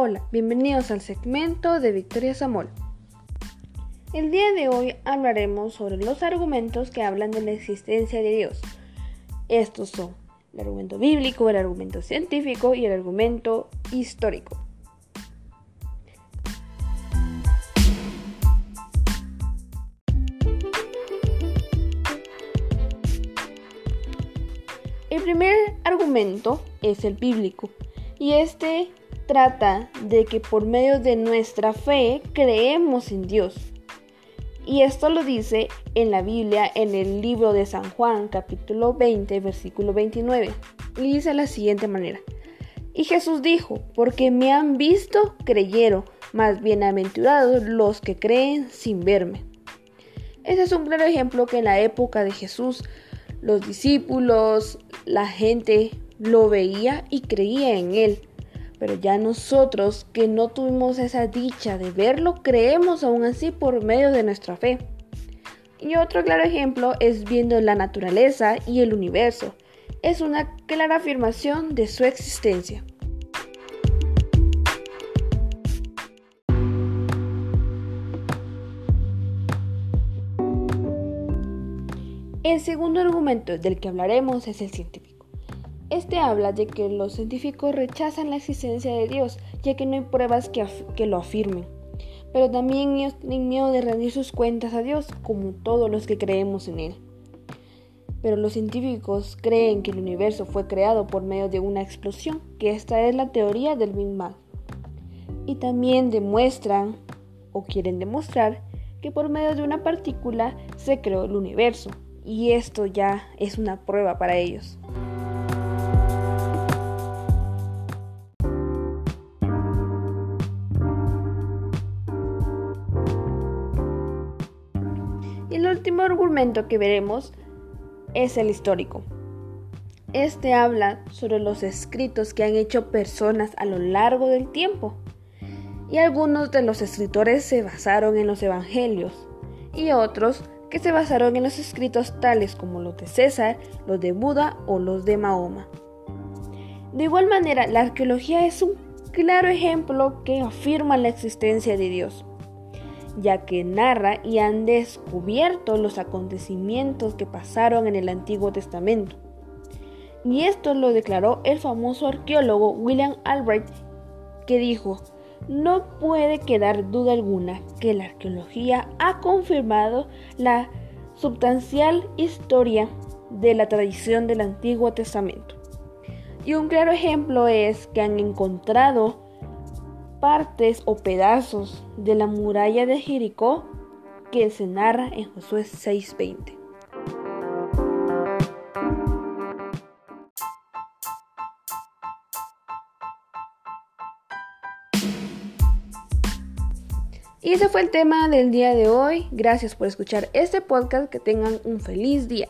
Hola, bienvenidos al segmento de Victoria Samol. El día de hoy hablaremos sobre los argumentos que hablan de la existencia de Dios. Estos son el argumento bíblico, el argumento científico y el argumento histórico. El primer argumento es el bíblico y este trata de que por medio de nuestra fe creemos en Dios. Y esto lo dice en la Biblia en el libro de San Juan capítulo 20 versículo 29. Y dice de la siguiente manera. Y Jesús dijo, porque me han visto, creyeron, más bienaventurados los que creen sin verme. Ese es un claro ejemplo que en la época de Jesús los discípulos, la gente lo veía y creía en él. Pero ya nosotros que no tuvimos esa dicha de verlo, creemos aún así por medio de nuestra fe. Y otro claro ejemplo es viendo la naturaleza y el universo. Es una clara afirmación de su existencia. El segundo argumento del que hablaremos es el científico. Este habla de que los científicos rechazan la existencia de Dios, ya que no hay pruebas que, lo afirmen. Pero también ellos tienen miedo de rendir sus cuentas a Dios, como todos los que creemos en Él. Pero los científicos creen que el universo fue creado por medio de una explosión, que esta es la teoría del Big Bang. Y también demuestran, o quieren demostrar, que por medio de una partícula se creó el universo. Y esto ya es una prueba para ellos. Último argumento que veremos es el histórico. Este habla sobre los escritos que han hecho personas a lo largo del tiempo. Y algunos de los escritores se basaron en los evangelios y otros que se basaron en los escritos tales como los de César, los de Buda o los de Mahoma. De igual manera, la arqueología es un claro ejemplo que afirma la existencia de Dios ya que narra y han descubierto los acontecimientos que pasaron en el Antiguo Testamento. Y esto lo declaró el famoso arqueólogo William Albright, que dijo, no puede quedar duda alguna que la arqueología ha confirmado la substancial historia de la tradición del Antiguo Testamento. Y un claro ejemplo es que han encontrado partes o pedazos de la muralla de Jericó que se narra en Josué 6:20. Y ese fue el tema del día de hoy. Gracias por escuchar este podcast. Que tengan un feliz día.